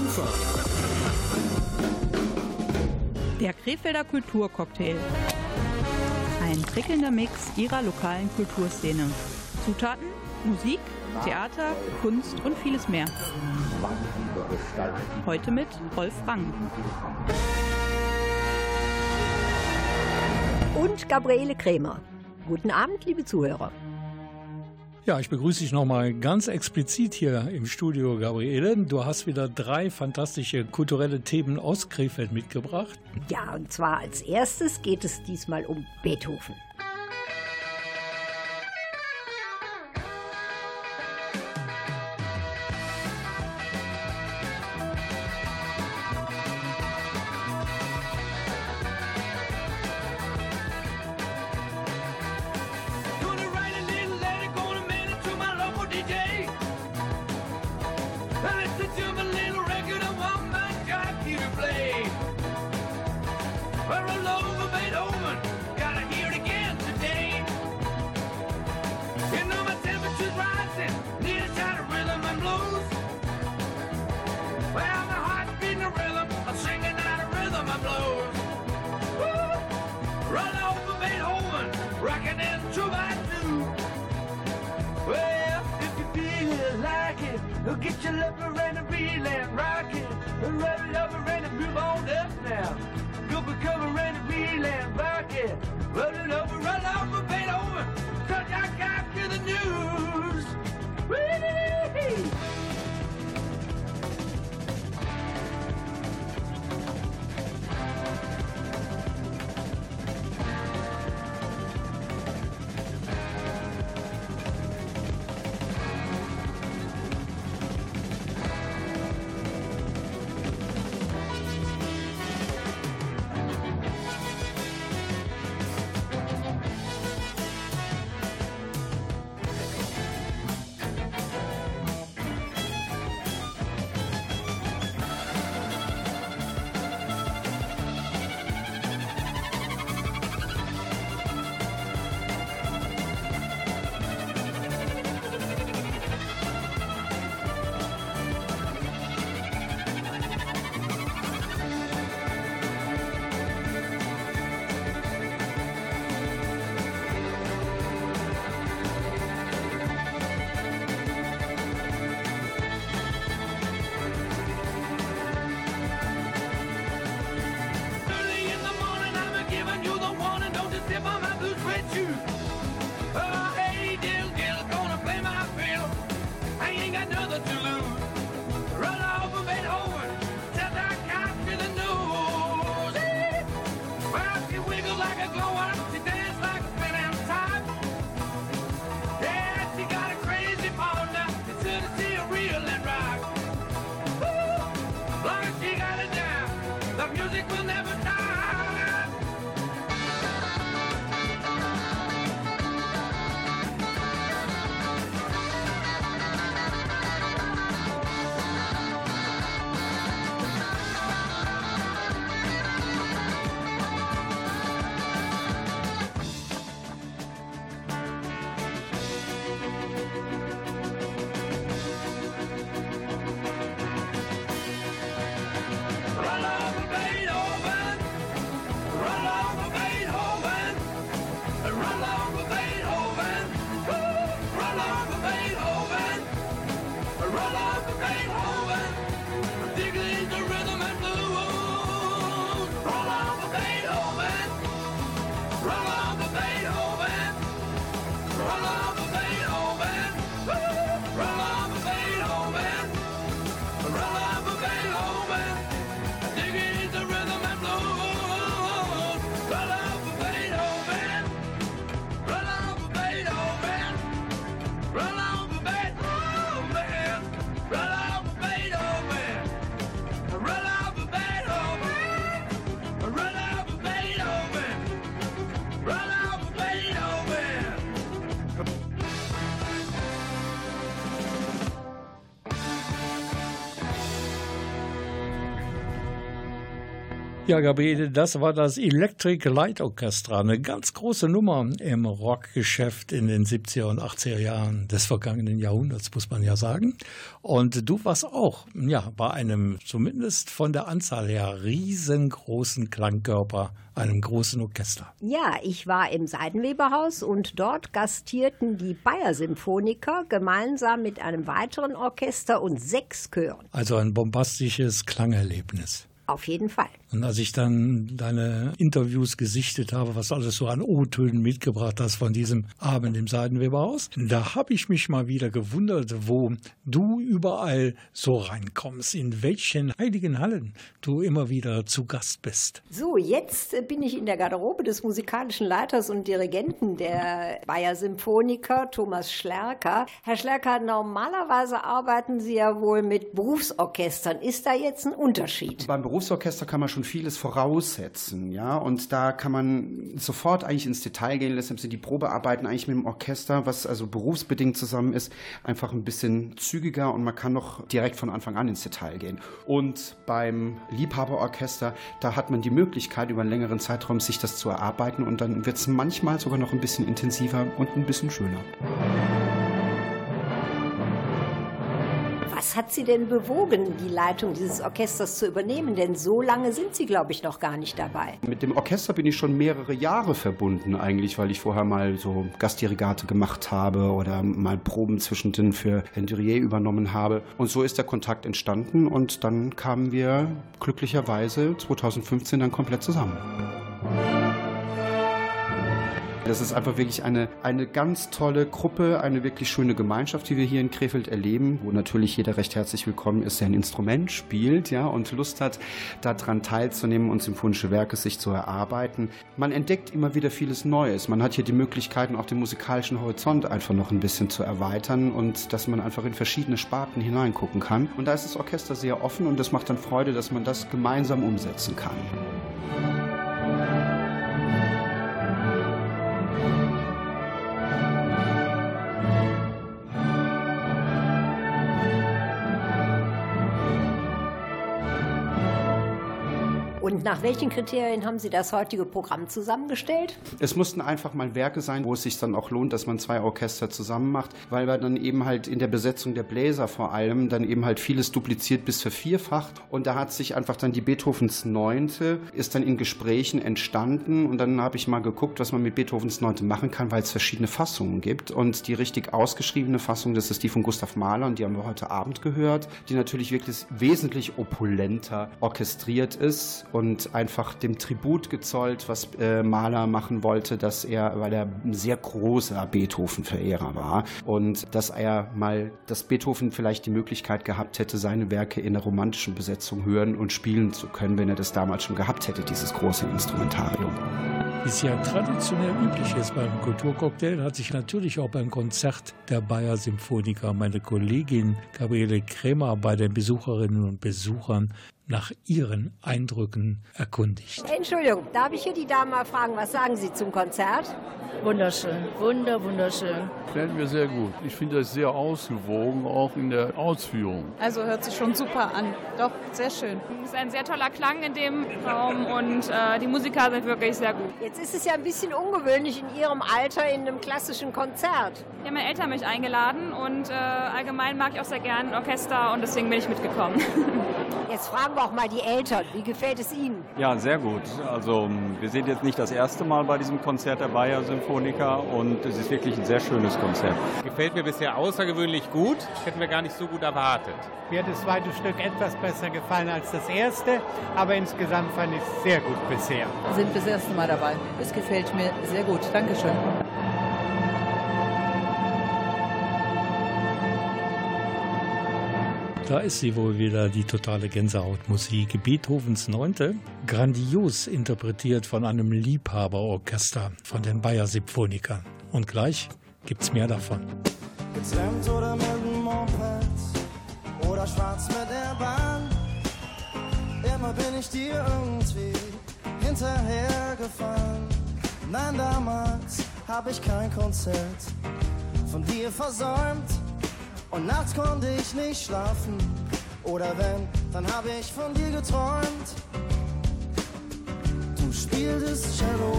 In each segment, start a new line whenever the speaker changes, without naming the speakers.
Kufa.
Der Krefelder Kulturcocktail. Ein prickelnder Mix ihrer lokalen Kulturszene. Zutaten, Musik, Theater, Kunst und vieles mehr. Heute mit Rolf Rang.
Und Gabriele Krämer. Guten Abend, liebe Zuhörer.
Ja, ich begrüße dich nochmal ganz explizit hier im Studio, Gabriele. Du hast wieder drei fantastische kulturelle Themen aus Krefeld mitgebracht.
Ja, und zwar als erstes geht es diesmal um Beethoven.
Ja, Gabriele, das war das Electric Light Orchestra, eine ganz große Nummer im Rockgeschäft in den 70er und 80er Jahren des vergangenen Jahrhunderts, muss man ja sagen. Und du warst auch, ja, bei einem zumindest von der Anzahl her riesengroßen Klangkörper, einem großen Orchester.
Ja, ich war im Seidenweberhaus und dort gastierten die Bayer Symphoniker gemeinsam mit einem weiteren Orchester und sechs Chören.
Also ein bombastisches Klangerlebnis.
Auf jeden Fall.
Und als ich dann deine Interviews gesichtet habe, was alles so an O-Tönen mitgebracht hast von diesem Abend im Seidenweberhaus, da habe ich mich mal wieder gewundert, wo du überall so reinkommst, in welchen heiligen Hallen du immer wieder zu Gast bist.
So, jetzt bin ich in der Garderobe des musikalischen Leiters und Dirigenten der Bayer Symphoniker, Thomas Schlerker. Herr Schlerker, normalerweise arbeiten Sie ja wohl mit Berufsorchestern. Ist da jetzt ein Unterschied?
Beim Berufsorchester kann man schon vieles voraussetzen, ja, und da kann man sofort eigentlich ins Detail gehen, deshalb sind die Probearbeiten eigentlich mit dem Orchester, was also berufsbedingt zusammen ist, einfach ein bisschen zügiger und man kann noch direkt von Anfang an ins Detail gehen. Und beim Liebhaberorchester, da hat man die Möglichkeit, über einen längeren Zeitraum sich das zu erarbeiten und dann wird es manchmal sogar noch ein bisschen intensiver und ein bisschen schöner.
Was hat Sie denn bewogen, die Leitung dieses Orchesters zu übernehmen? Denn so lange sind Sie, glaube ich, noch gar nicht dabei.
Mit dem Orchester bin ich schon mehrere Jahre verbunden eigentlich, weil ich vorher mal so Gastdirigate gemacht habe oder mal Proben zwischendrin für Hendrier übernommen habe. Und so ist der Kontakt entstanden und dann kamen wir glücklicherweise 2015 dann komplett zusammen. Das ist einfach wirklich eine, eine ganz tolle Gruppe, eine wirklich schöne Gemeinschaft, die wir hier in Krefeld erleben, wo natürlich jeder recht herzlich willkommen ist, der ein Instrument spielt ja, und Lust hat, daran teilzunehmen und symphonische Werke sich zu erarbeiten. Man entdeckt immer wieder vieles Neues. Man hat hier die Möglichkeiten, auch den musikalischen Horizont einfach noch ein bisschen zu erweitern und dass man einfach in verschiedene Sparten hineingucken kann. Und da ist das Orchester sehr offen und das macht dann Freude, dass man das gemeinsam umsetzen kann.
Und nach welchen Kriterien haben Sie das heutige Programm zusammengestellt?
Es mussten einfach mal Werke sein, wo es sich dann auch lohnt, dass man zwei Orchester zusammen macht, weil wir dann eben halt in der Besetzung der Bläser vor allem dann eben halt vieles dupliziert bis vervierfacht. Und da hat sich einfach dann die Beethovens Neunte ist dann in Gesprächen entstanden. Und dann habe ich mal geguckt, was man mit Beethovens Neunte machen kann, weil es verschiedene Fassungen gibt. Und die richtig ausgeschriebene Fassung, das ist die von Gustav Mahler und die haben wir heute Abend gehört, die natürlich wirklich wesentlich opulenter orchestriert ist und einfach dem Tribut gezollt, was äh, Mahler machen wollte, dass er, weil er ein sehr großer Beethoven-Verehrer war und dass er mal, dass Beethoven vielleicht die Möglichkeit gehabt hätte, seine Werke in einer romantischen Besetzung hören und spielen zu können, wenn er das damals schon gehabt hätte, dieses große Instrumentarium.
Es ja traditionell üblich ist beim Kulturcocktail, hat sich natürlich auch beim Konzert der Bayer Symphoniker meine Kollegin Gabriele Krämer bei den Besucherinnen und Besuchern nach Ihren Eindrücken erkundigt.
Entschuldigung, darf ich hier die Dame mal fragen, was sagen Sie zum Konzert?
Wunderschön, wunder, wunderschön.
Gefällt mir sehr gut. Ich finde das sehr ausgewogen, auch in der Ausführung.
Also hört sich schon super an. Doch, sehr schön. Es ist ein sehr toller Klang in dem Raum und äh, die Musiker sind wirklich sehr gut.
Jetzt ist es ja ein bisschen ungewöhnlich in Ihrem Alter in einem klassischen Konzert.
Ja, meine Eltern haben mich eingeladen und äh, allgemein mag ich auch sehr gern Orchester und deswegen bin ich mitgekommen.
Jetzt fragen wir auch mal die Eltern. Wie gefällt es Ihnen?
Ja, sehr gut. Also wir sind jetzt nicht das erste Mal bei diesem Konzert der Bayer Symphoniker und es ist wirklich ein sehr schönes Konzert.
Gefällt mir bisher außergewöhnlich gut. Hätten wir gar nicht so gut erwartet.
Mir hat das zweite Stück etwas besser gefallen als das erste, aber insgesamt fand ich es sehr gut bisher.
Wir sind das erste Mal dabei. Es gefällt mir sehr gut. Dankeschön.
Da ist sie wohl wieder, die totale Gänsehautmusik. Beethovens Neunte, grandios interpretiert von einem Liebhaberorchester, von den Bayer Symphonikern. Und gleich gibt's mehr davon.
Getrennt oder mit dem Moped oder schwarz mit der Bahn. Immer bin ich dir irgendwie hinterhergefahren. Nein, damals hab ich kein Konzert von dir versäumt. Und nachts konnte ich nicht schlafen. Oder wenn, dann hab ich von dir geträumt.
spieltest Cello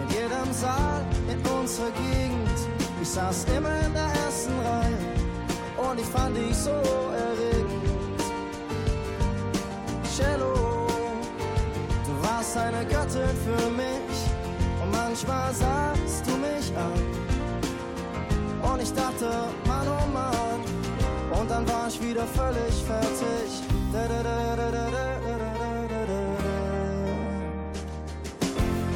in jedem Saal in unserer Gegend. Ich saß immer in der ersten Reihe und ich fand dich so erregend. Eine Göttin für mich und manchmal sahst du mich an. Und ich dachte, Mann, oh Mann, und dann war ich wieder völlig fertig.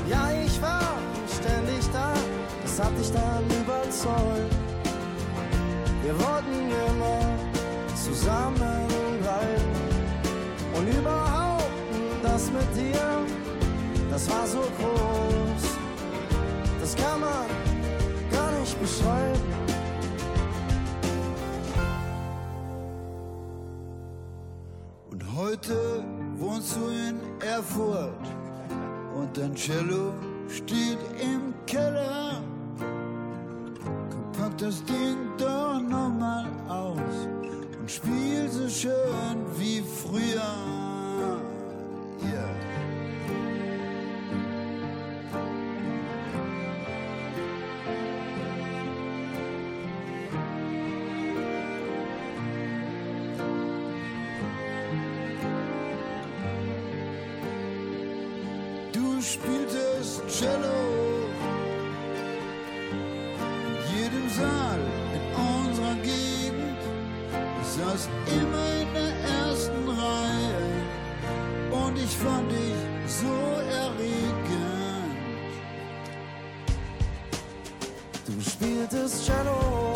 Ja, ich war ständig da, das hat dich dann überzeugt. Wir wollten immer zusammenbleiben und überhaupt das mit dir, das war so groß. Das kann man gar nicht beschreiben.
Und heute wohnst du in Erfurt und dein Cello steht im Keller. Komm, pack das Ding doch nochmal aus und spiel so schön wie früher. Du spieltest Cello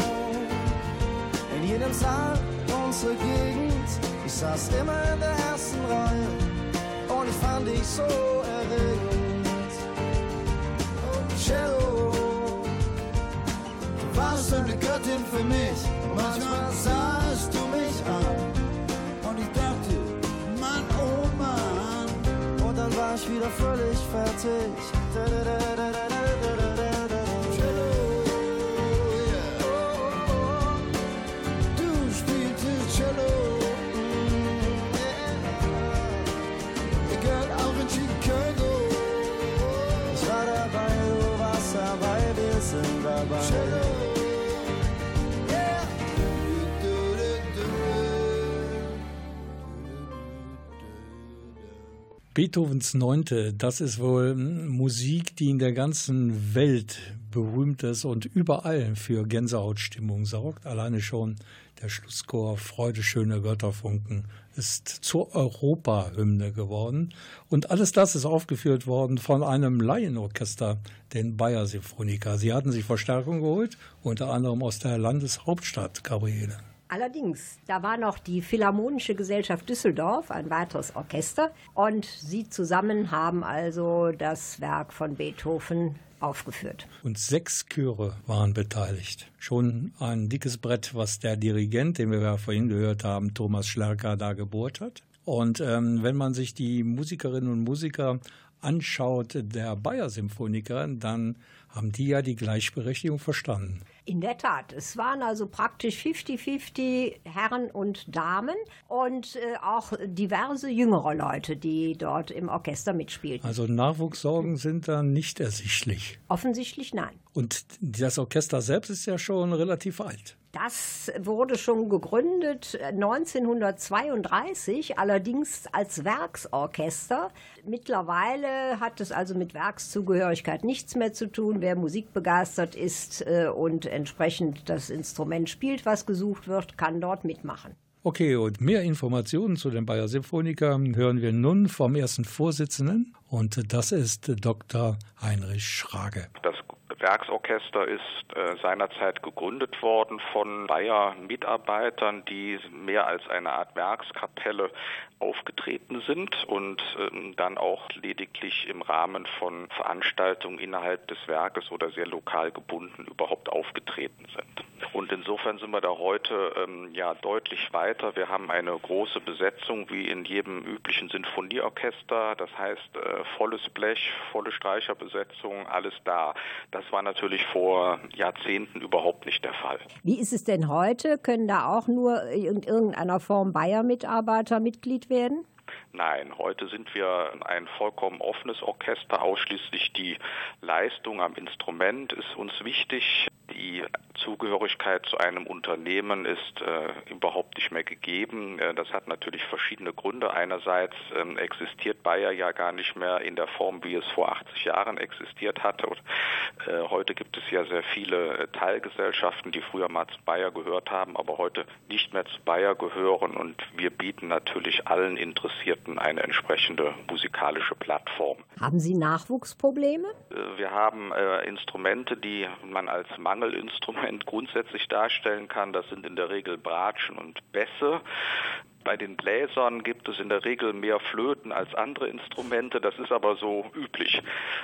in jedem Saal unserer Gegend. Ich saß immer in der ersten Reihe und ich fand dich so erregend.
Oh, Cello,
Du warst eine Göttin für mich. Manchmal sahst du mich an und ich dachte, Mann, oh Mann.
und dann war ich wieder völlig fertig. Da, da, da,
Beethovens Neunte, das ist wohl Musik, die in der ganzen Welt berühmt ist und überall für Gänsehautstimmung sorgt. Alleine schon der Schlusschor Freude schöner Götterfunken ist zur Europahymne geworden. Und alles das ist aufgeführt worden von einem Laienorchester, den Bayer Symphoniker. Sie hatten sich Verstärkung geholt, unter anderem aus der Landeshauptstadt, Gabriele.
Allerdings, da war noch die Philharmonische Gesellschaft Düsseldorf, ein weiteres Orchester. Und sie zusammen haben also das Werk von Beethoven aufgeführt.
Und sechs Chöre waren beteiligt. Schon ein dickes Brett, was der Dirigent, den wir ja vorhin gehört haben, Thomas Schlerker, da gebohrt hat. Und ähm, wenn man sich die Musikerinnen und Musiker anschaut, der Bayer Symphoniker, dann haben die ja die Gleichberechtigung verstanden.
In der Tat, es waren also praktisch 50-50 Herren und Damen und äh, auch diverse jüngere Leute, die dort im Orchester mitspielten.
Also Nachwuchssorgen sind da nicht ersichtlich.
Offensichtlich nein.
Und das Orchester selbst ist ja schon relativ alt.
Das wurde schon gegründet 1932, allerdings als Werksorchester. Mittlerweile hat es also mit Werkszugehörigkeit nichts mehr zu tun. Wer musikbegeistert ist äh, und entsprechend das Instrument spielt, was gesucht wird, kann dort mitmachen.
Okay, und mehr Informationen zu den Bayer Symphoniker hören wir nun vom ersten Vorsitzenden und das ist Dr. Heinrich Schrage.
Das Werksorchester ist äh, seinerzeit gegründet worden von Bayer-Mitarbeitern, die mehr als eine Art Werkskapelle aufgetreten sind und ähm, dann auch lediglich im Rahmen von Veranstaltungen innerhalb des Werkes oder sehr lokal gebunden überhaupt aufgetreten sind. Und insofern sind wir da heute ähm, ja deutlich weiter. Wir haben eine große Besetzung wie in jedem üblichen Sinfonieorchester. Das heißt äh, volles Blech, volle Streicherbesetzung, alles da. Das war natürlich vor Jahrzehnten überhaupt nicht der Fall.
Wie ist es denn heute? Können da auch nur in irgendeiner Form Bayer-Mitarbeiter Mitglied werden?
Nein, heute sind wir ein vollkommen offenes Orchester. Ausschließlich die Leistung am Instrument ist uns wichtig. Die Zugehörigkeit zu einem Unternehmen ist äh, überhaupt nicht mehr gegeben. Äh, das hat natürlich verschiedene Gründe. Einerseits ähm, existiert Bayer ja gar nicht mehr in der Form, wie es vor 80 Jahren existiert hatte. Und, äh, heute gibt es ja sehr viele äh, Teilgesellschaften, die früher mal zu Bayer gehört haben, aber heute nicht mehr zu Bayer gehören. Und wir bieten natürlich allen Interessierten eine entsprechende musikalische Plattform.
Haben Sie Nachwuchsprobleme?
Äh, wir haben Instrumente, die man als Mangelinstrument grundsätzlich darstellen kann. Das sind in der Regel Bratschen und Bässe. Bei den Bläsern gibt es in der Regel mehr Flöten als andere Instrumente. Das ist aber so üblich.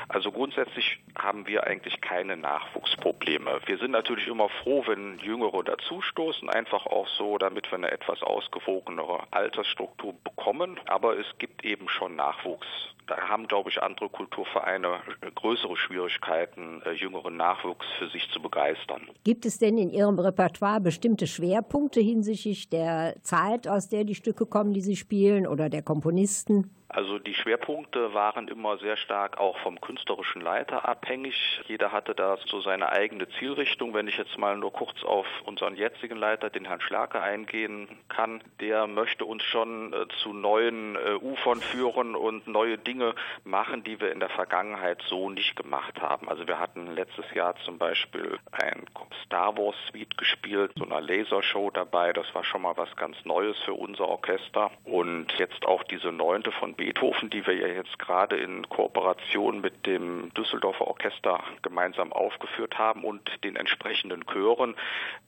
Also grundsätzlich haben wir eigentlich keine Nachwuchsprobleme. Wir sind natürlich immer froh, wenn Jüngere dazustoßen, einfach auch so, damit wir eine etwas ausgewogenere Altersstruktur bekommen. Aber es gibt eben schon Nachwuchs. Da haben, glaube ich, andere Kulturvereine größere Schwierigkeiten, äh, jüngeren Nachwuchs für sich zu begeistern.
Gibt es denn in Ihrem Repertoire bestimmte Schwerpunkte hinsichtlich der Zeit, aus der die Stücke kommen, die Sie spielen oder der Komponisten?
Also die Schwerpunkte waren immer sehr stark auch vom künstlerischen Leiter abhängig. Jeder hatte da so seine eigene Zielrichtung. Wenn ich jetzt mal nur kurz auf unseren jetzigen Leiter, den Herrn Schlerke, eingehen kann, der möchte uns schon äh, zu neuen äh, Ufern führen und neue Dinge machen, die wir in der Vergangenheit so nicht gemacht haben. Also wir hatten letztes Jahr zum Beispiel ein Star Wars Suite gespielt, so einer Lasershow dabei. Das war schon mal was ganz Neues für unser Orchester. Und jetzt auch diese neunte von Beethoven, die wir ja jetzt gerade in Kooperation mit dem Düsseldorfer Orchester gemeinsam aufgeführt haben und den entsprechenden Chören,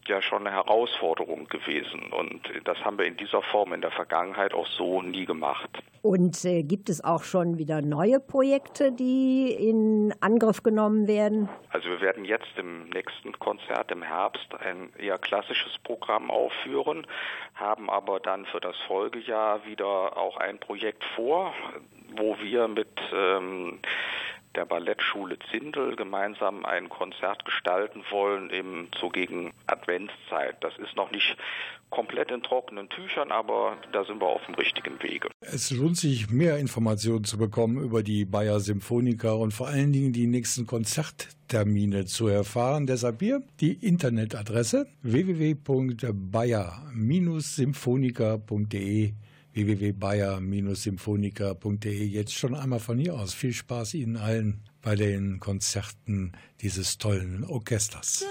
ja schon eine Herausforderung gewesen. Und das haben wir in dieser Form in der Vergangenheit auch so nie gemacht.
Und äh, gibt es auch schon wieder neue Projekte, die in Angriff genommen werden?
Also wir werden jetzt im nächsten Konzert im Herbst ein eher klassisches Programm aufführen, haben aber dann für das Folgejahr wieder auch ein Projekt vor, wo wir mit ähm, der Ballettschule Zindel gemeinsam ein Konzert gestalten wollen, eben so gegen Adventszeit. Das ist noch nicht komplett in trockenen Tüchern, aber da sind wir auf dem richtigen Wege.
Es lohnt sich, mehr Informationen zu bekommen über die Bayer Symphoniker und vor allen Dingen die nächsten Konzerttermine zu erfahren. Deshalb hier die Internetadresse www.bayer-symphoniker.de www.bayer-symphoniker.de. Jetzt schon einmal von hier aus. Viel Spaß Ihnen allen bei den Konzerten dieses tollen Orchesters.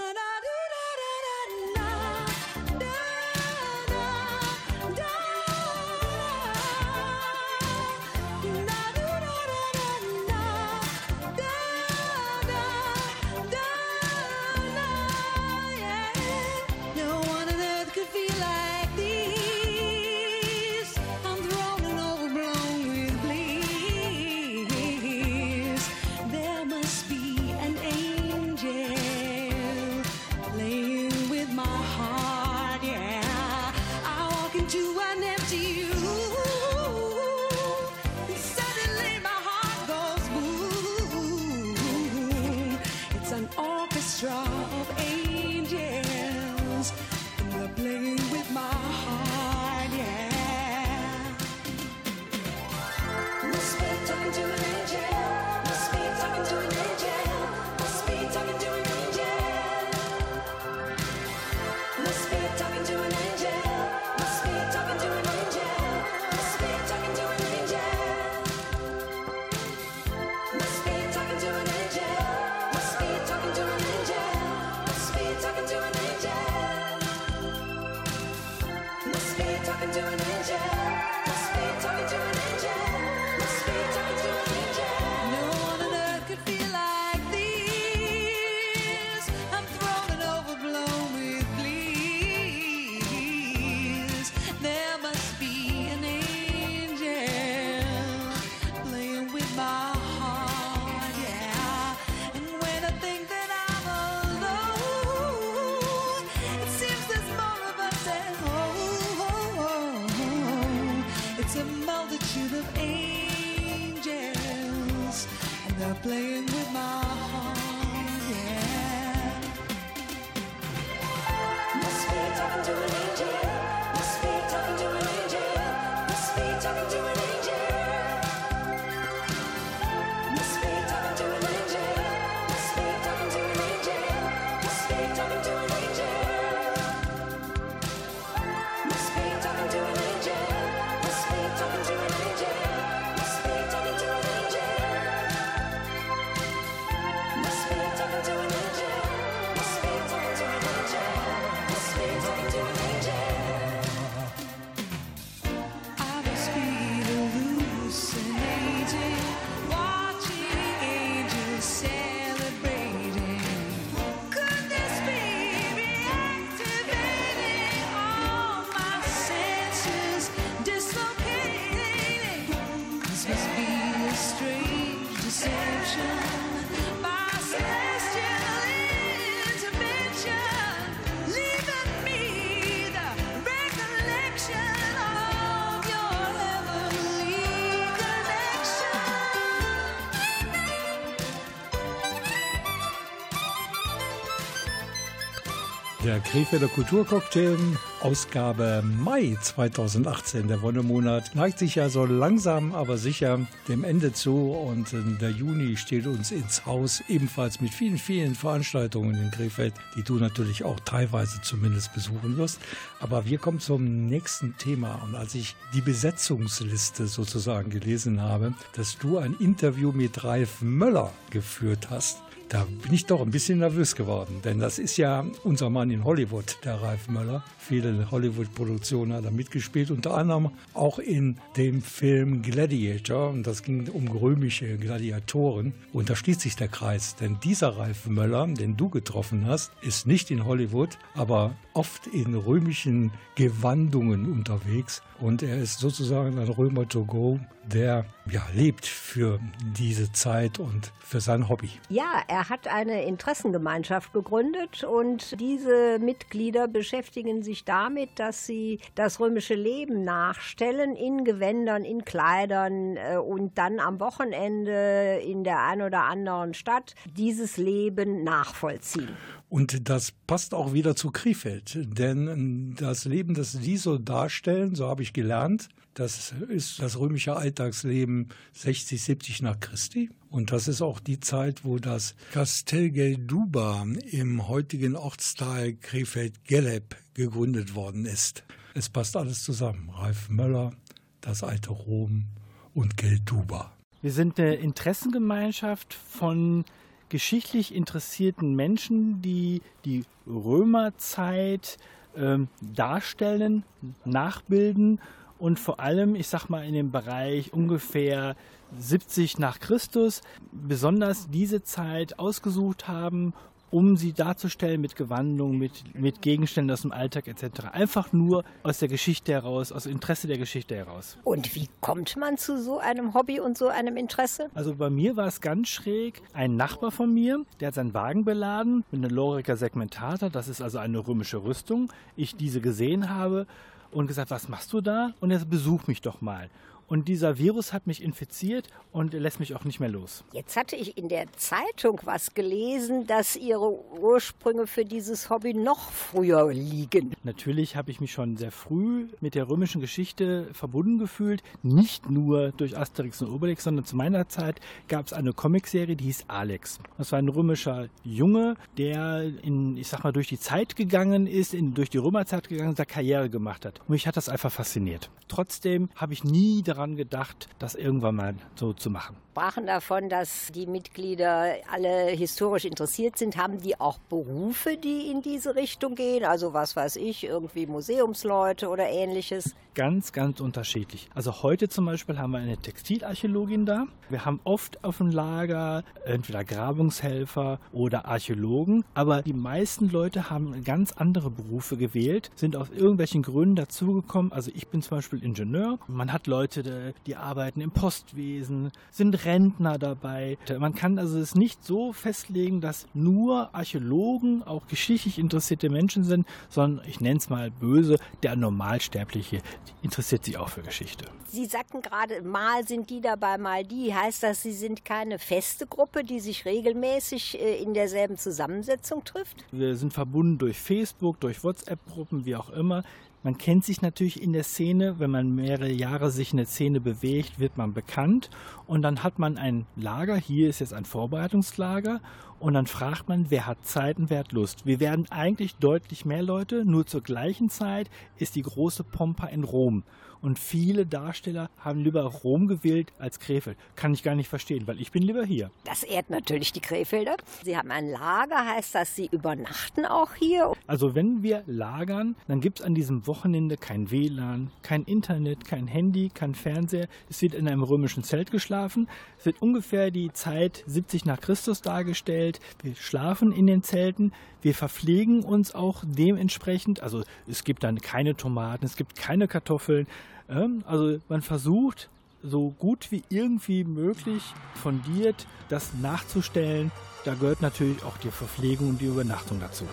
Der Krefelder Kulturcocktail, Ausgabe Mai 2018. Der Wonnemonat neigt sich ja so langsam, aber sicher dem Ende zu und der Juni steht uns ins Haus, ebenfalls mit vielen, vielen Veranstaltungen in Krefeld, die du natürlich auch teilweise zumindest besuchen wirst. Aber wir kommen zum nächsten Thema und als ich die Besetzungsliste sozusagen gelesen habe, dass du ein Interview mit Ralf Möller geführt hast, da bin ich doch ein bisschen nervös geworden, denn das ist ja unser Mann in Hollywood, der Ralf Möller. Viele Hollywood-Produktionen hat er mitgespielt, unter anderem auch in dem Film Gladiator. Und das ging um römische Gladiatoren. Und da schließt sich der Kreis, denn dieser Ralf Möller, den du getroffen hast, ist nicht in Hollywood, aber oft in römischen Gewandungen unterwegs. Und er ist sozusagen ein Römer to go, der ja, lebt für diese Zeit und für sein Hobby.
Ja, er hat eine Interessengemeinschaft gegründet und diese Mitglieder beschäftigen sich damit, dass sie das römische Leben nachstellen in Gewändern, in Kleidern äh, und dann am Wochenende in der ein oder anderen Stadt dieses Leben nachvollziehen.
Und das passt auch wieder zu Krefeld, denn das Leben, das Sie so darstellen, so habe ich gelernt, das ist das römische Alltagsleben 60, 70 nach Christi. Und das ist auch die Zeit, wo das Castel Gelduba im heutigen Ortsteil Krefeld-Geleb gegründet worden ist. Es passt alles zusammen. Ralf Möller, das alte Rom und Gelduba.
Wir sind eine Interessengemeinschaft von geschichtlich interessierten Menschen, die die Römerzeit ähm, darstellen, nachbilden und vor allem, ich sag mal, in dem Bereich ungefähr 70 nach Christus besonders diese Zeit ausgesucht haben, um sie darzustellen mit Gewandungen, mit, mit Gegenständen aus dem Alltag etc. Einfach nur aus der Geschichte heraus, aus Interesse der Geschichte heraus.
Und wie kommt man zu so einem Hobby und so einem Interesse?
Also bei mir war es ganz schräg. Ein Nachbar von mir, der hat seinen Wagen beladen mit einer Lorica Segmentata, das ist also eine römische Rüstung. Ich diese gesehen habe und gesagt, was machst du da? Und er besuch mich doch mal. Und dieser Virus hat mich infiziert und lässt mich auch nicht mehr los.
Jetzt hatte ich in der Zeitung was gelesen, dass Ihre Ursprünge für dieses Hobby noch früher liegen.
Natürlich habe ich mich schon sehr früh mit der römischen Geschichte verbunden gefühlt. Nicht nur durch Asterix und Obelix, sondern zu meiner Zeit gab es eine Comicserie, die hieß Alex. Das war ein römischer Junge, der in, ich sag mal, durch die Zeit gegangen ist, in, durch die Römerzeit gegangen ist, der Karriere gemacht hat. Und mich hat das einfach fasziniert. Trotzdem habe ich nie daran daran gedacht, das irgendwann mal so zu machen.
Sprachen davon, dass die Mitglieder alle historisch interessiert sind. Haben die auch Berufe, die in diese Richtung gehen? Also was weiß ich, irgendwie Museumsleute oder ähnliches?
Ganz, ganz unterschiedlich. Also heute zum Beispiel haben wir eine Textilarchäologin da. Wir haben oft auf dem Lager entweder Grabungshelfer oder Archäologen. Aber die meisten Leute haben ganz andere Berufe gewählt, sind aus irgendwelchen Gründen dazugekommen. Also ich bin zum Beispiel Ingenieur. Man hat Leute, die arbeiten im Postwesen, sind Rentner dabei. Man kann also es nicht so festlegen, dass nur Archäologen auch geschichtlich interessierte Menschen sind, sondern ich nenne es mal böse, der Normalsterbliche interessiert sich auch für Geschichte.
Sie sagten gerade, mal sind die dabei, mal die. Heißt das, Sie sind keine feste Gruppe, die sich regelmäßig äh, in derselben Zusammensetzung trifft?
Wir sind verbunden durch Facebook, durch WhatsApp-Gruppen, wie auch immer. Man kennt sich natürlich in der Szene, wenn man mehrere Jahre sich in der Szene bewegt, wird man bekannt. Und dann hat man ein Lager, hier ist jetzt ein Vorbereitungslager. Und dann fragt man, wer hat Zeit und wer hat Lust. Wir werden eigentlich deutlich mehr Leute, nur zur gleichen Zeit ist die große Pompa in Rom und viele Darsteller haben lieber Rom gewählt als Krefeld. Kann ich gar nicht verstehen, weil ich bin lieber hier.
Das ehrt natürlich die Krefelder. Sie haben ein Lager, heißt das, Sie übernachten auch hier?
Also wenn wir lagern, dann gibt es an diesem Wochenende kein WLAN, kein Internet, kein Handy, kein Fernseher. Es wird in einem römischen Zelt geschlafen. Es wird ungefähr die Zeit 70 nach Christus dargestellt. Wir schlafen in den Zelten. Wir verpflegen uns auch dementsprechend. Also es gibt dann keine Tomaten, es gibt keine Kartoffeln. Ähm, also man versucht so gut wie irgendwie möglich fundiert das nachzustellen. Da gehört natürlich auch die Verpflegung und die Übernachtung dazu.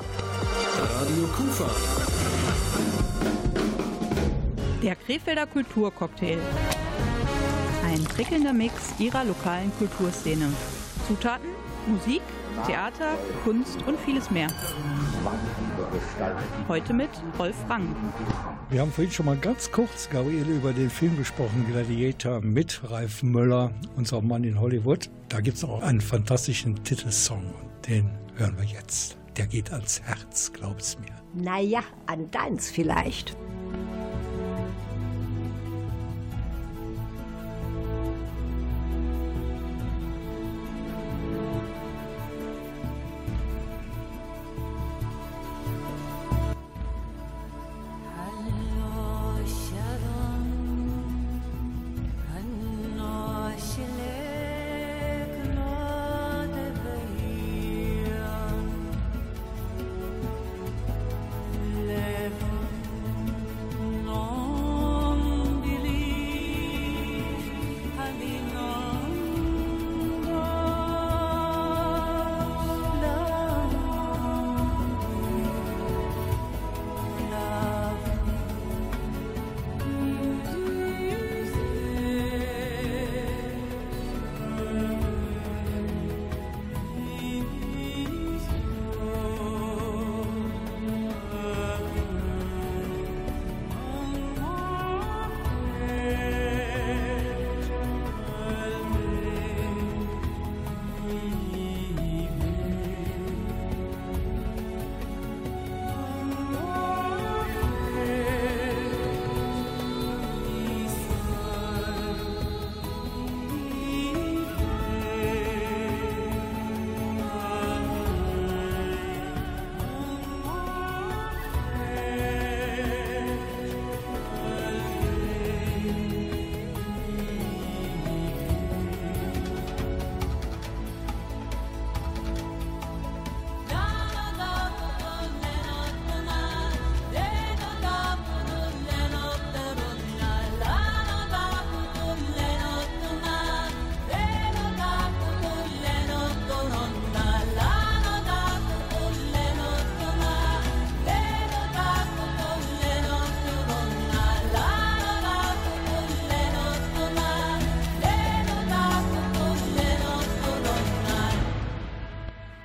Radio Kufa.
Der Krefelder Kulturcocktail. Ein prickelnder Mix ihrer lokalen Kulturszene. Zutaten, Musik, Theater, Kunst und vieles mehr. Heute mit Rolf Rang.
Wir haben vorhin schon mal ganz kurz, Gabriele, über den Film gesprochen, Gladiator mit Ralf Möller, unser Mann in Hollywood. Da gibt es auch einen fantastischen Titelsong. Den hören wir jetzt. Der geht ans Herz, glaub's mir.
Naja, an deins vielleicht.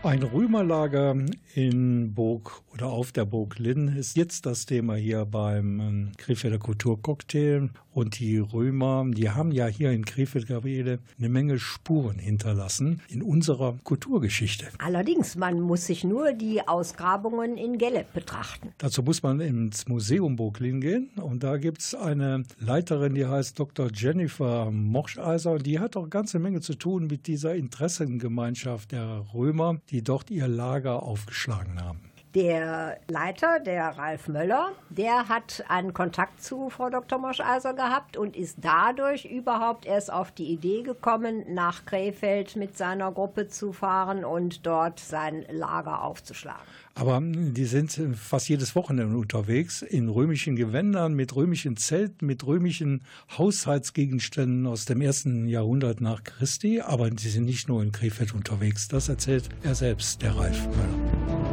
Ein Römerlager in Burg oder auf der Burg Linn ist jetzt das Thema hier beim ähm, Krefelder Kulturcocktail. Und die Römer, die haben ja hier in Krefeld, Gabriele, eine Menge Spuren hinterlassen in unserer Kulturgeschichte.
Allerdings, man muss sich nur die Ausgrabungen in Gelleb betrachten.
Dazu muss man ins Museum Burg Linn gehen. Und da gibt es eine Leiterin, die heißt Dr. Jennifer Moscheiser. Die hat auch eine ganze Menge zu tun mit dieser Interessengemeinschaft der Römer, die dort ihr Lager aufgeschlagen haben.
Der Leiter, der Ralf Möller, der hat einen Kontakt zu Frau Dr. Moscheiser gehabt und ist dadurch überhaupt erst auf die Idee gekommen, nach Krefeld mit seiner Gruppe zu fahren und dort sein Lager aufzuschlagen.
Aber die sind fast jedes Wochenende unterwegs in römischen Gewändern, mit römischen Zelten, mit römischen Haushaltsgegenständen aus dem ersten Jahrhundert nach Christi. Aber sie sind nicht nur in Krefeld unterwegs. Das erzählt er selbst, der Ralf Möller.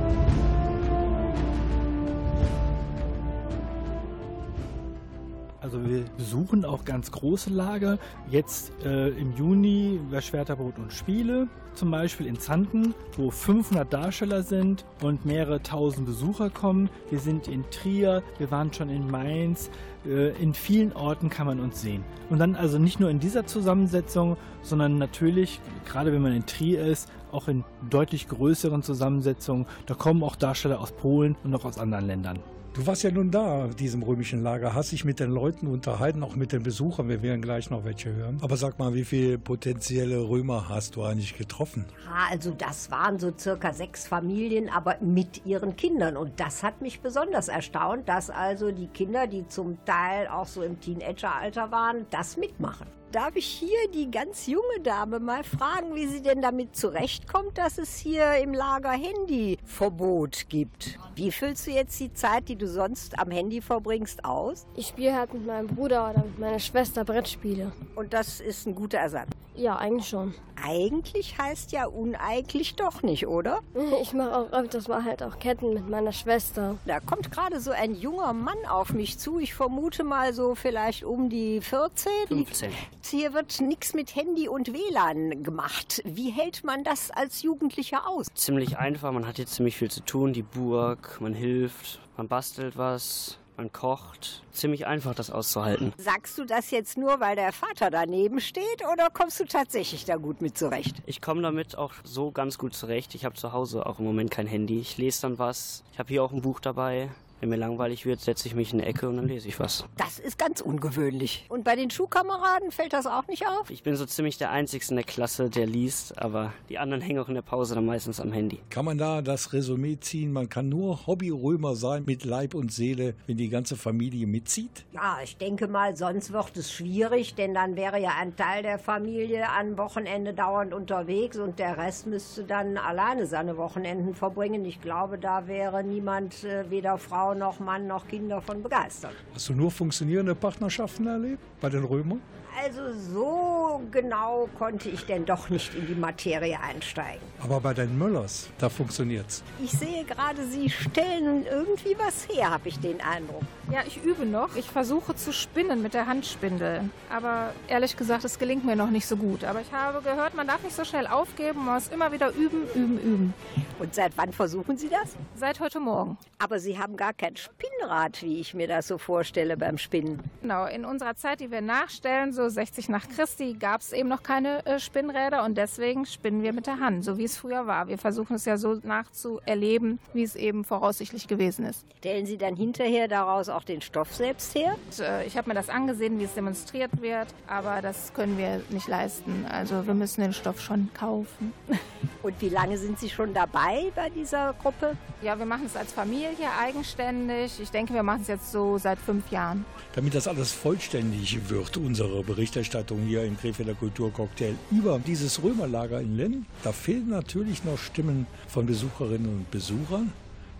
Also wir besuchen auch ganz große Lager. Jetzt äh, im Juni bei Schwerterbrot und Spiele, zum Beispiel in Zanten, wo 500 Darsteller sind und mehrere tausend Besucher kommen. Wir sind in Trier, wir waren schon in Mainz. Äh, in vielen Orten kann man uns sehen. Und dann also nicht nur in dieser Zusammensetzung, sondern natürlich, gerade wenn man in Trier ist, auch in deutlich größeren Zusammensetzungen. Da kommen auch Darsteller aus Polen und auch aus anderen Ländern.
Du warst ja nun da, auf diesem römischen Lager, hast dich mit den Leuten unterhalten, auch mit den Besuchern. Wir werden gleich noch welche hören. Aber sag mal, wie viele potenzielle Römer hast du eigentlich getroffen?
Ja, also das waren so circa sechs Familien, aber mit ihren Kindern. Und das hat mich besonders erstaunt, dass also die Kinder, die zum Teil auch so im Teenageralter waren, das mitmachen. Darf ich hier die ganz junge Dame mal fragen, wie sie denn damit zurechtkommt, dass es hier im Lager Handyverbot gibt? Wie füllst du jetzt die Zeit, die du sonst am Handy verbringst, aus?
Ich spiele halt mit meinem Bruder oder mit meiner Schwester Brettspiele.
Und das ist ein guter Ersatz.
Ja, eigentlich schon.
Eigentlich heißt ja uneigentlich doch nicht, oder?
Ich mache auch öfters mal halt auch Ketten mit meiner Schwester.
Da kommt gerade so ein junger Mann auf mich zu. Ich vermute mal so vielleicht um die 14.
15.
Hier wird nichts mit Handy und WLAN gemacht. Wie hält man das als Jugendlicher aus?
Ziemlich einfach, man hat jetzt ziemlich viel zu tun. Die Burg, man hilft, man bastelt was, man kocht. Ziemlich einfach, das auszuhalten.
Sagst du das jetzt nur, weil der Vater daneben steht oder kommst du tatsächlich da gut mit zurecht?
Ich komme damit auch so ganz gut zurecht. Ich habe zu Hause auch im Moment kein Handy. Ich lese dann was. Ich habe hier auch ein Buch dabei. Wenn mir langweilig wird, setze ich mich in eine Ecke und dann lese ich was.
Das ist ganz ungewöhnlich. Und bei den Schulkameraden fällt das auch nicht auf?
Ich bin so ziemlich der Einzige in der Klasse, der liest, aber die anderen hängen auch in der Pause dann meistens am Handy.
Kann man da das Resümee ziehen? Man kann nur Hobbyrömer sein mit Leib und Seele, wenn die ganze Familie mitzieht?
Ja, ich denke mal, sonst wird es schwierig, denn dann wäre ja ein Teil der Familie am Wochenende dauernd unterwegs und der Rest müsste dann alleine seine Wochenenden verbringen. Ich glaube, da wäre niemand, äh, weder Frau noch Mann noch Kinder von begeistert.
Hast du nur funktionierende Partnerschaften erlebt bei den Römern?
Also so genau konnte ich denn doch nicht in die Materie einsteigen.
Aber bei den Müllers, da funktioniert's.
Ich sehe gerade, Sie stellen irgendwie was her, habe ich den Eindruck.
Ja, ich übe noch. Ich versuche zu spinnen mit der Handspindel. Aber ehrlich gesagt, es gelingt mir noch nicht so gut. Aber ich habe gehört, man darf nicht so schnell aufgeben. Man muss immer wieder üben, üben, üben.
Und seit wann versuchen Sie das?
Seit heute Morgen.
Aber Sie haben gar kein Spinnrad, wie ich mir das so vorstelle beim Spinnen.
Genau, in unserer Zeit, die wir nachstellen, so 60 nach Christi, gab es eben noch keine äh, Spinnräder und deswegen spinnen wir mit der Hand, so wie es früher war. Wir versuchen es ja so nachzuerleben, wie es eben voraussichtlich gewesen ist.
Stellen Sie dann hinterher daraus auch den Stoff selbst her?
Und, äh, ich habe mir das angesehen, wie es demonstriert wird, aber das können wir nicht leisten. Also wir müssen den Stoff schon kaufen.
Und wie lange sind Sie schon dabei bei dieser Gruppe?
Ja, wir machen es als Familie eigenständig. Ich denke, wir machen es jetzt so seit fünf Jahren.
Damit das alles vollständig wird, unsere Berichterstattung hier im Krefelder Kulturcocktail über dieses Römerlager in Lenn, da fehlen natürlich noch Stimmen von Besucherinnen und Besuchern.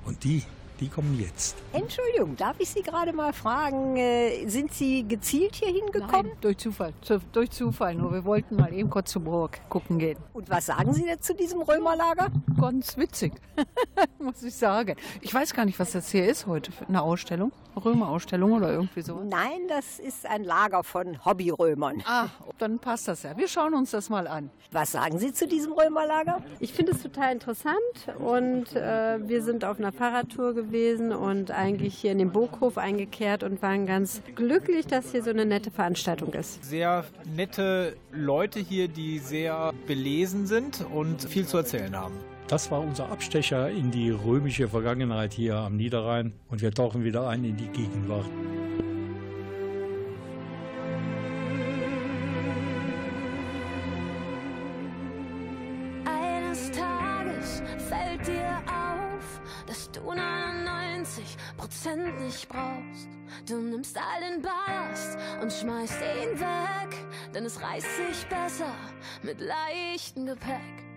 Und die die kommen jetzt.
Entschuldigung, darf ich Sie gerade mal fragen, äh, sind Sie gezielt hier hingekommen?
Nein, durch Zufall. Zu, durch Zufall. Nur wir wollten mal eben kurz zur Burg gucken gehen.
Und was sagen Sie jetzt zu diesem Römerlager?
Ganz witzig, muss ich sagen. Ich weiß gar nicht, was das hier ist heute. Eine Ausstellung? Römerausstellung oder irgendwie so?
Nein, das ist ein Lager von Hobbyrömern.
Ah, dann passt das ja. Wir schauen uns das mal an.
Was sagen Sie zu diesem Römerlager?
Ich finde es total interessant und äh, wir sind auf einer Fahrradtour gewesen und eigentlich hier in den Burghof eingekehrt und waren ganz glücklich, dass hier so eine nette Veranstaltung ist.
Sehr nette Leute hier, die sehr belesen sind und viel zu erzählen haben.
Das war unser Abstecher in die römische Vergangenheit hier am Niederrhein und wir tauchen wieder ein in die Gegenwart.
Brauchst. Du nimmst all den Ballast und schmeißt ihn weg, denn es reißt sich besser mit leichtem Gepäck.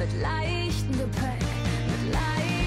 Mit leichtem Gepäck, mit leichtem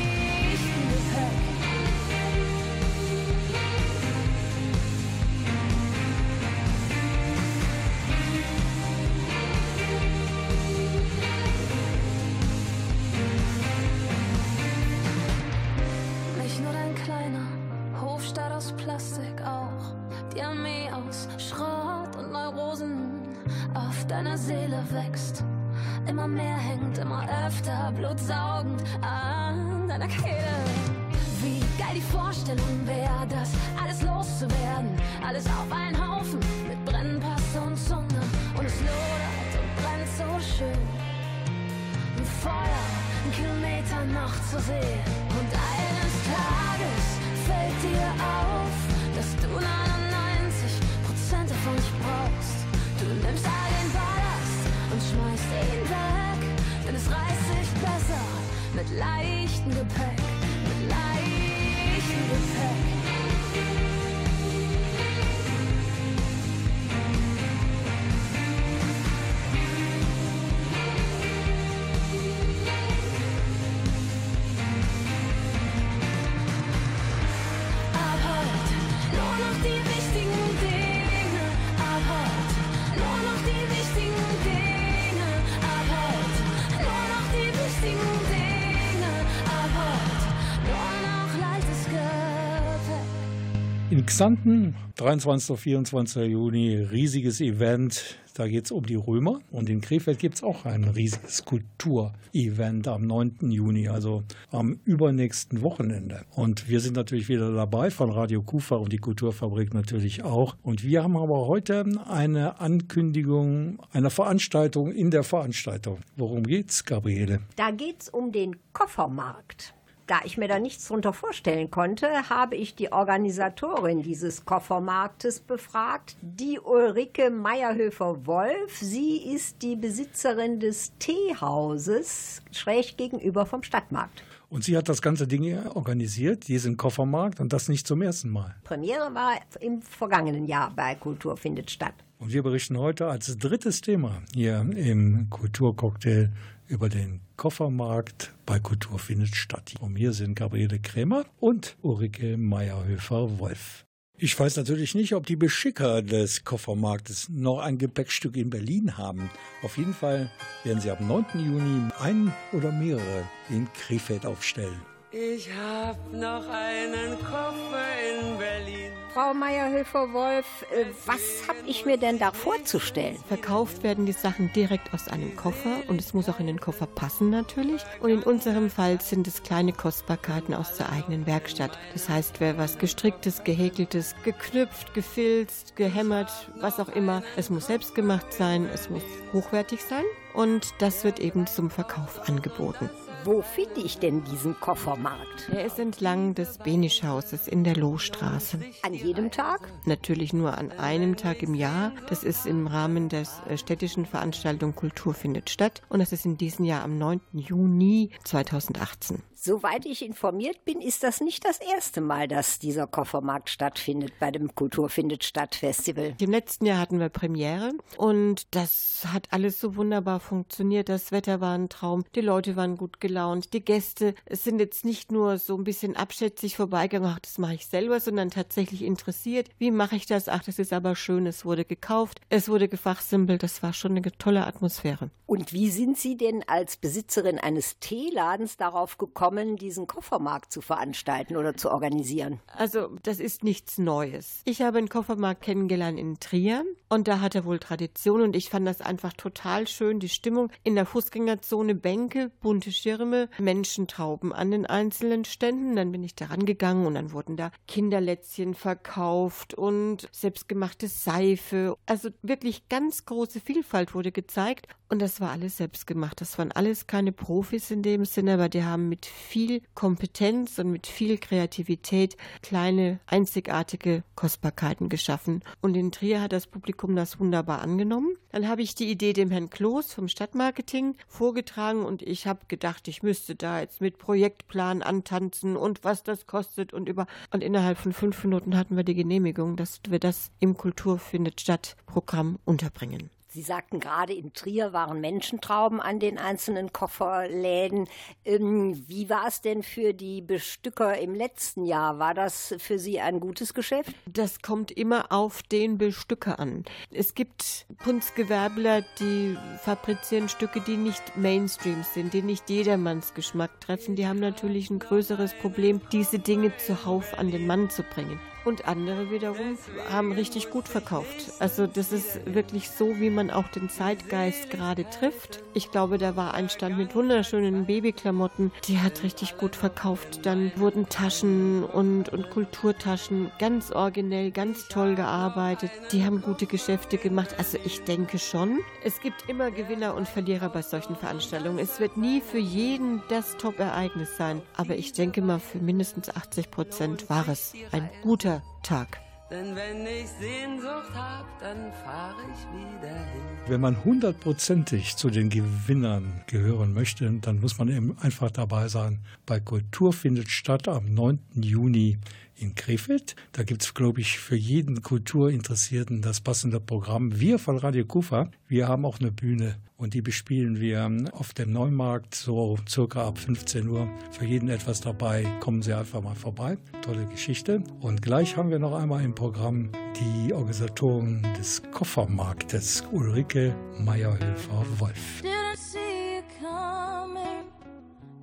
Xanten, 23. und 24. Juni, riesiges Event. Da geht es um die Römer. Und in Krefeld gibt es auch ein riesiges Kulturevent am 9. Juni, also am übernächsten Wochenende. Und wir sind natürlich wieder dabei von Radio Kufa und die Kulturfabrik natürlich auch. Und wir haben aber heute eine Ankündigung einer Veranstaltung in der Veranstaltung. Worum geht's, Gabriele?
Da geht es um den Koffermarkt. Da ich mir da nichts drunter vorstellen konnte, habe ich die Organisatorin dieses Koffermarktes befragt, die Ulrike Meyerhöfer-Wolf. Sie ist die Besitzerin des Teehauses schräg gegenüber vom Stadtmarkt.
Und sie hat das ganze Ding organisiert, diesen Koffermarkt, und das nicht zum ersten Mal.
Premiere war im vergangenen Jahr bei Kultur findet statt.
Und wir berichten heute als drittes Thema hier im Kulturcocktail über den Koffermarkt bei Kultur findet statt. Und hier sind Gabriele Krämer und Ulrike Meyerhöfer-Wolf. Ich weiß natürlich nicht, ob die Beschicker des Koffermarktes noch ein Gepäckstück in Berlin haben. Auf jeden Fall werden sie am 9. Juni ein oder mehrere in Krefeld aufstellen.
Ich hab noch einen Koffer in Berlin.
Frau Meyerhöfer-Wolf, äh, was habe ich mir denn da vorzustellen?
Verkauft werden die Sachen direkt aus einem Koffer und es muss auch in den Koffer passen natürlich. Und in unserem Fall sind es kleine Kostbarkeiten aus der eigenen Werkstatt. Das heißt, wer was gestricktes, gehäkeltes, geknüpft, gefilzt, gehämmert, was auch immer, es muss selbst gemacht sein, es muss hochwertig sein und das wird eben zum Verkauf angeboten.
Wo finde ich denn diesen Koffermarkt?
Er ist entlang des Benischhauses in der Lohstraße.
An jedem Tag?
Natürlich nur an einem Tag im Jahr. Das ist im Rahmen der äh, städtischen Veranstaltung Kultur findet statt und das ist in diesem Jahr am 9. Juni 2018.
Soweit ich informiert bin, ist das nicht das erste Mal, dass dieser Koffermarkt stattfindet bei dem Kultur findet statt Festival.
Im letzten Jahr hatten wir Premiere und das hat alles so wunderbar funktioniert. Das Wetter war ein Traum, die Leute waren gut gelaunt, die Gäste sind jetzt nicht nur so ein bisschen abschätzig vorbeigegangen, ach, das mache ich selber, sondern tatsächlich interessiert. Wie mache ich das? Ach, das ist aber schön, es wurde gekauft, es wurde gefachsimpelt, das war schon eine tolle Atmosphäre.
Und wie sind Sie denn als Besitzerin eines Teeladens darauf gekommen, diesen Koffermarkt zu veranstalten oder zu organisieren?
Also, das ist nichts Neues. Ich habe einen Koffermarkt kennengelernt in Trier und da hat er wohl Tradition und ich fand das einfach total schön, die Stimmung in der Fußgängerzone, Bänke, bunte Schirme, Menschentrauben an den einzelnen Ständen. Dann bin ich da rangegangen und dann wurden da Kinderlätzchen verkauft und selbstgemachte Seife. Also wirklich ganz große Vielfalt wurde gezeigt und das war alles selbstgemacht. Das waren alles keine Profis in dem Sinne, aber die haben mit viel Kompetenz und mit viel Kreativität kleine, einzigartige Kostbarkeiten geschaffen. Und in Trier hat das Publikum das wunderbar angenommen. Dann habe ich die Idee dem Herrn Kloß vom Stadtmarketing vorgetragen und ich habe gedacht, ich müsste da jetzt mit Projektplan antanzen und was das kostet und über. Und innerhalb von fünf Minuten hatten wir die Genehmigung, dass wir das im Kultur findet statt Programm unterbringen.
Sie sagten gerade, in Trier waren Menschentrauben an den einzelnen Kofferläden. Ähm, wie war es denn für die Bestücker im letzten Jahr? War das für Sie ein gutes Geschäft?
Das kommt immer auf den Bestücker an. Es gibt Kunstgewerbler, die fabrizieren Stücke, die nicht Mainstream sind, die nicht jedermanns Geschmack treffen. Die haben natürlich ein größeres Problem, diese Dinge zuhauf an den Mann zu bringen. Und andere wiederum haben richtig gut verkauft. Also das ist wirklich so, wie man auch den Zeitgeist gerade trifft. Ich glaube, da war ein Stand mit wunderschönen Babyklamotten, die hat richtig gut verkauft. Dann wurden Taschen und, und Kulturtaschen ganz originell, ganz toll gearbeitet. Die haben gute Geschäfte gemacht. Also ich denke schon, es gibt immer Gewinner und Verlierer bei solchen Veranstaltungen. Es wird nie für jeden das Top-Ereignis sein. Aber ich denke mal, für mindestens 80 Prozent war es ein guter Tag.
Denn wenn ich Sehnsucht hab, dann fahre ich wieder hin.
Wenn man hundertprozentig zu den Gewinnern gehören möchte, dann muss man eben einfach dabei sein. Bei Kultur findet statt am 9. Juni in Krefeld. Da gibt es, glaube ich, für jeden Kulturinteressierten das passende Programm. Wir von Radio Kufa, wir haben auch eine Bühne und die bespielen wir auf dem Neumarkt so circa ab 15 Uhr. Für jeden etwas dabei. Kommen Sie einfach mal vorbei. Tolle Geschichte. Und gleich haben wir noch einmal im Programm die Organisatoren des Koffermarktes Ulrike Meyerhöfer-Wolf.
Didn't see it coming,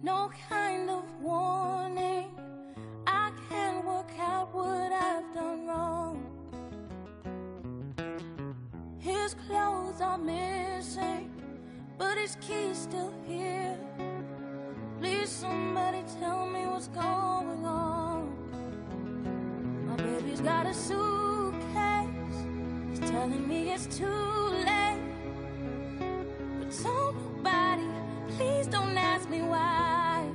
no kind of warning. I can't work out what I've done wrong. His clothes are missing, but his key's still here. Please, somebody tell me what's going on. My baby's got a suitcase, he's telling me it's too late. But tell nobody, please don't ask me why.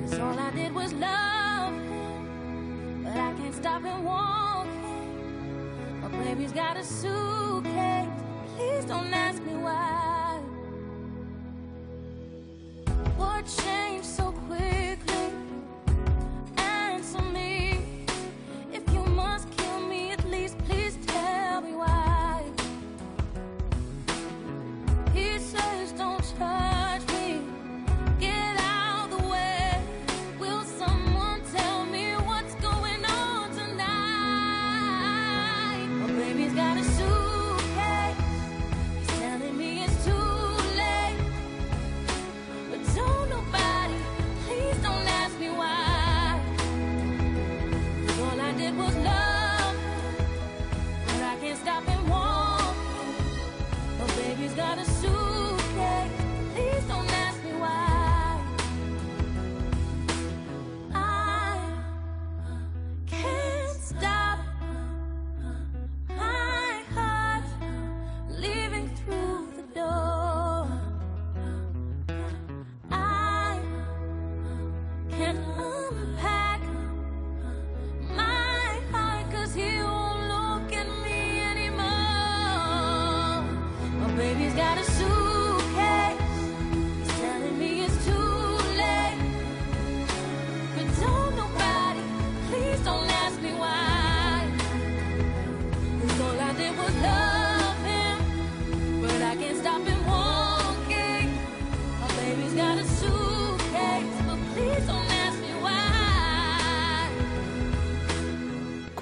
Cause all I did was love him, but I can't stop him walking. My baby's got a suitcase, please don't ask me why. What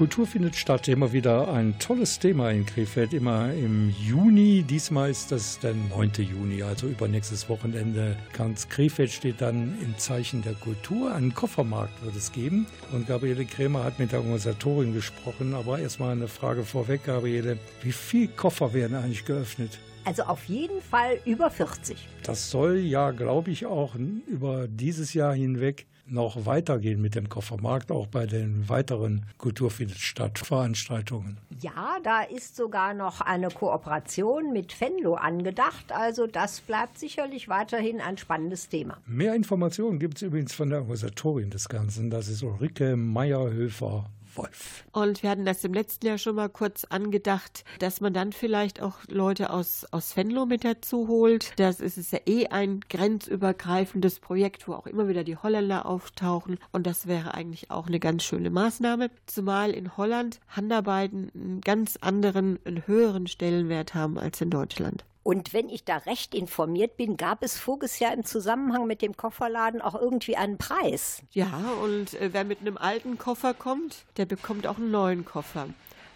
Kultur findet statt, immer wieder ein tolles Thema in Krefeld, immer im Juni. Diesmal ist das der 9. Juni, also übernächstes Wochenende. Ganz Krefeld steht dann im Zeichen der Kultur. Einen Koffermarkt wird es geben. Und Gabriele Krämer hat mit der Organisatorin gesprochen. Aber erstmal eine Frage vorweg, Gabriele. Wie viele Koffer werden eigentlich geöffnet?
Also auf jeden Fall über 40.
Das soll ja, glaube ich, auch über dieses Jahr hinweg noch weitergehen mit dem Koffermarkt, auch bei den weiteren Kultur findet statt Veranstaltungen.
Ja, da ist sogar noch eine Kooperation mit Venlo angedacht. Also das bleibt sicherlich weiterhin ein spannendes Thema.
Mehr Informationen gibt es übrigens von der Organisatorin des Ganzen. Das ist Ulrike Meyerhöfer. Wolf.
Und wir hatten das im letzten Jahr schon mal kurz angedacht, dass man dann vielleicht auch Leute aus, aus Venlo mit dazu holt. Das ist es ja eh ein grenzübergreifendes Projekt, wo auch immer wieder die Holländer auftauchen. Und das wäre eigentlich auch eine ganz schöne Maßnahme. Zumal in Holland Handarbeiten einen ganz anderen, einen höheren Stellenwert haben als in Deutschland.
Und wenn ich da recht informiert bin, gab es voriges Jahr im Zusammenhang mit dem Kofferladen auch irgendwie einen Preis.
Ja, und äh, wer mit einem alten Koffer kommt, der bekommt auch einen neuen Koffer.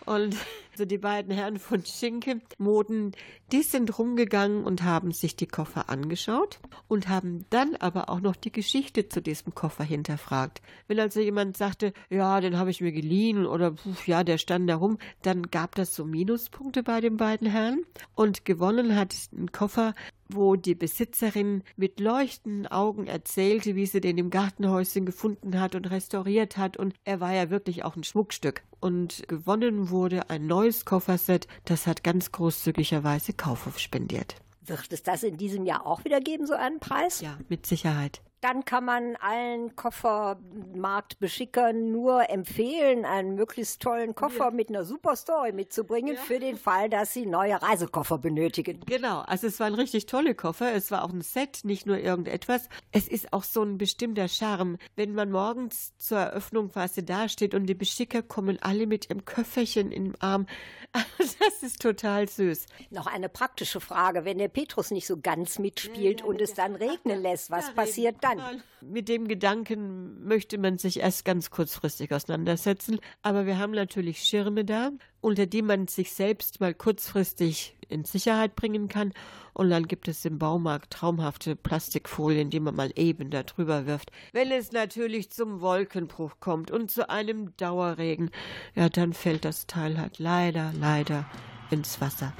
Und Also die beiden Herren von Schinke Moden, die sind rumgegangen und haben sich die Koffer angeschaut und haben dann aber auch noch die Geschichte zu diesem Koffer hinterfragt. Wenn also jemand sagte, ja, den habe ich mir geliehen oder ja, der stand da rum, dann gab das so Minuspunkte bei den beiden Herren und gewonnen hat ein Koffer, wo die Besitzerin mit leuchtenden Augen erzählte, wie sie den im Gartenhäuschen gefunden hat und restauriert hat. Und er war ja wirklich auch ein Schmuckstück. Und gewonnen wurde ein neues Kofferset, das hat ganz großzügigerweise Kaufhof spendiert.
Wird es das in diesem Jahr auch wieder geben, so einen Preis?
Ja, mit Sicherheit.
Dann kann man allen Koffermarktbeschickern nur empfehlen, einen möglichst tollen Koffer mit einer super Story mitzubringen, für den Fall, dass sie neue Reisekoffer benötigen.
Genau, also es waren richtig tolle Koffer. Es war auch ein Set, nicht nur irgendetwas. Es ist auch so ein bestimmter Charme, wenn man morgens zur Eröffnung quasi dasteht und die Beschicker kommen alle mit ihrem Köfferchen im Arm. Das ist total süß.
Noch eine praktische Frage. Wenn der Petrus nicht so ganz mitspielt und es dann regnen lässt, was passiert dann?
Mit dem Gedanken möchte man sich erst ganz kurzfristig auseinandersetzen. Aber wir haben natürlich Schirme da, unter die man sich selbst mal kurzfristig in Sicherheit bringen kann. Und dann gibt es im Baumarkt traumhafte Plastikfolien, die man mal eben da drüber wirft. Wenn es natürlich zum Wolkenbruch kommt und zu einem Dauerregen, ja, dann fällt das Teil halt leider, leider ins Wasser.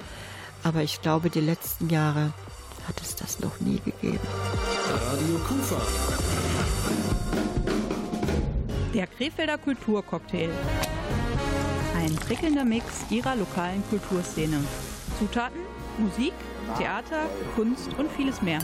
Aber ich glaube, die letzten Jahre hat es das noch nie gegeben.
Radio Kufa.
Der Krefelder Kulturcocktail. Ein prickelnder Mix ihrer lokalen Kulturszene. Zutaten, Musik, Theater, Kunst und vieles mehr.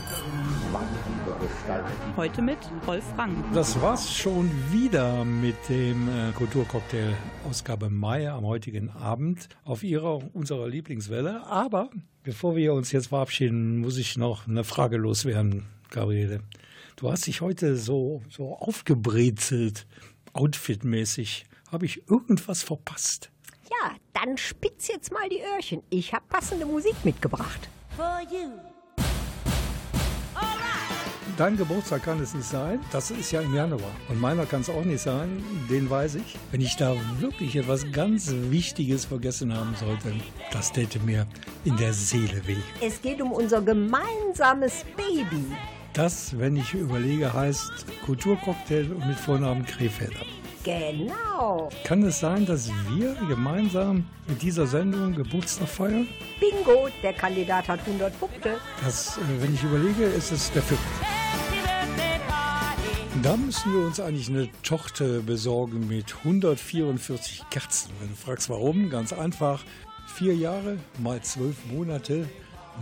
Heute mit Rolf Rang.
Das war's schon wieder mit dem äh, Kulturcocktail Ausgabe Mai am heutigen Abend auf ihrer unserer Lieblingswelle. Aber bevor wir uns jetzt verabschieden, muss ich noch eine Frage loswerden, Gabriele. Du hast dich heute so, so aufgebrezelt, outfitmäßig. Habe ich irgendwas verpasst?
Ja, dann spitz jetzt mal die Öhrchen. Ich habe passende Musik mitgebracht.
Dein Geburtstag kann es nicht sein. Das ist ja im Januar. Und meiner kann es auch nicht sein. Den weiß ich. Wenn ich da wirklich etwas ganz Wichtiges vergessen haben sollte, das täte mir in der Seele weh.
Es geht um unser gemeinsames Baby.
Das, wenn ich überlege, heißt Kulturcocktail mit Vornamen Krefelder.
Genau.
Kann es sein, dass wir gemeinsam mit dieser Sendung Geburtstag feiern?
Bingo, der Kandidat hat 100 Punkte.
Das, äh, wenn ich überlege, ist es der fünfte. Da müssen wir uns eigentlich eine Tochter besorgen mit 144 Kerzen. Wenn du fragst, warum, ganz einfach. Vier Jahre mal zwölf Monate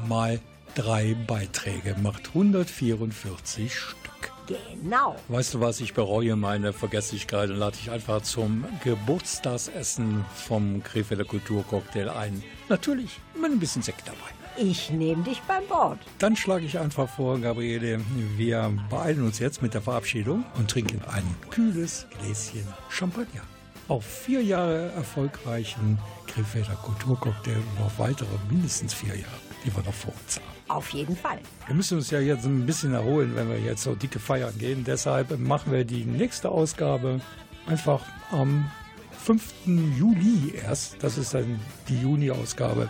mal drei Beiträge macht 144 Stück.
Genau.
Weißt du was, ich bereue meine Vergesslichkeit und lade dich einfach zum Geburtstagsessen vom Krefelder Kulturcocktail ein. Natürlich mit ein bisschen Sekt dabei.
Ich nehme dich beim Wort.
Dann schlage ich einfach vor, Gabriele, wir beeilen uns jetzt mit der Verabschiedung und trinken ein kühles Gläschen Champagner. Auf vier Jahre erfolgreichen Krefelder Kulturcocktail und auf weitere mindestens vier Jahre, die wir noch vor uns haben.
Auf jeden Fall.
Wir müssen uns ja jetzt ein bisschen erholen, wenn wir jetzt so dicke feiern gehen. Deshalb machen wir die nächste Ausgabe einfach am 5. Juli erst. Das ist dann die Juni-Ausgabe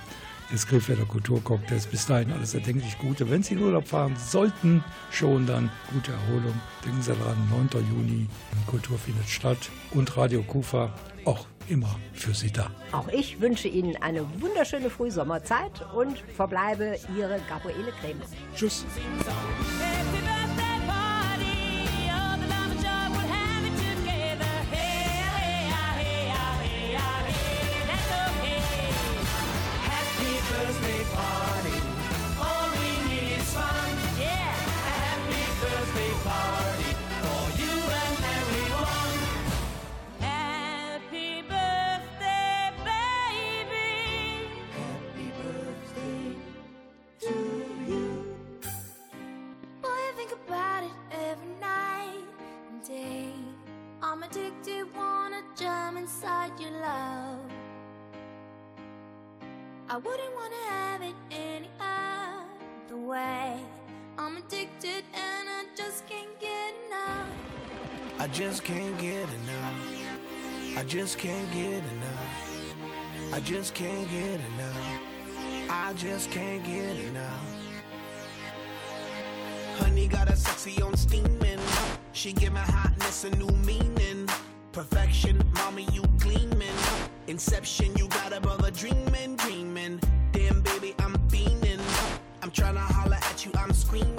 des Krefelder Kulturcocktails. Bis dahin alles erdenklich Gute. Wenn Sie in Urlaub fahren sollten, schon dann gute Erholung. Denken Sie daran, 9. Juni, Kultur findet statt und Radio Kufa auch immer für Sie da.
Auch ich wünsche Ihnen eine wunderschöne Frühsommerzeit und verbleibe Ihre Gabriele Krämer.
Tschüss.
Can't get enough.
I just can't get enough. I just can't get enough. I just can't get enough. Honey got a sexy on steaming. She give my hotness a new meaning. Perfection, mommy, you gleaming. Inception, you got above a dreaming, dreaming. Damn, baby, I'm fiending. I'm trying to holler at you, I'm screaming.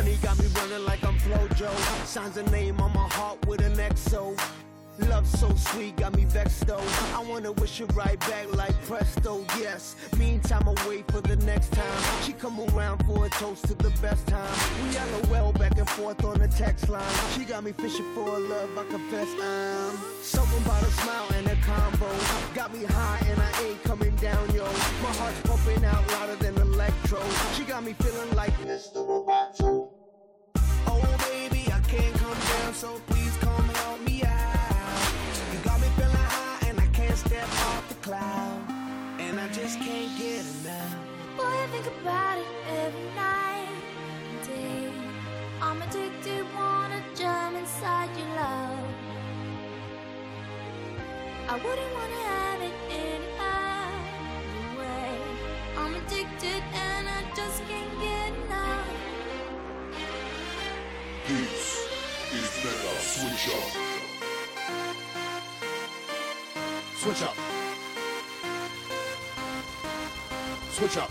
Honey got me running like I'm Flojo. Signs a name on my heart with an XO. Love so sweet, got me vexed though. I wanna wish it right back like presto, yes. Meantime, I wait for the next time. She come around for a toast to the best time. We LOL back and forth on the text line. She got me fishing for love, I confess I'm. Something about a smile and a combo. Got me high and I ain't coming down, yo. My heart's pumping out louder than electro. She got me feeling like Mr. Roboto. So please come help me out. You got me feeling high and I can't step off the cloud. And I just can't get enough.
Boy, I think about it every night and day. I'm addicted, wanna jump inside your love. I wouldn't wanna have it any other way. I'm addicted and I just can't get enough.
Mega Switch Up. Switch up. Switch up.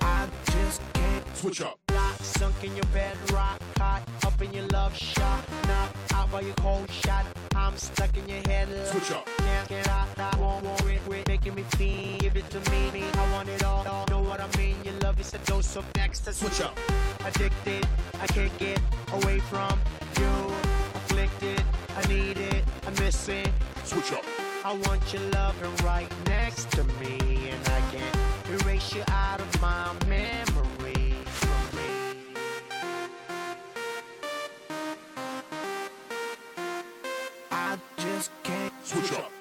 I just can't
switch up.
Lock, sunk in your bed, rock, hot, up in your love shot, knock out by your cold shot. I'm stuck in your head.
Switch up.
Can't get out, I won't worry, quit making me feel. Give it to me, me. I want it all, all. Know what I mean? Your love is a dose of next.
Switch up.
Addicted, I can't get away from you. Afflicted, I need it, I miss it.
Switch up.
I want your loving right next to me, and I can't erase you out of my memory. 宿舍。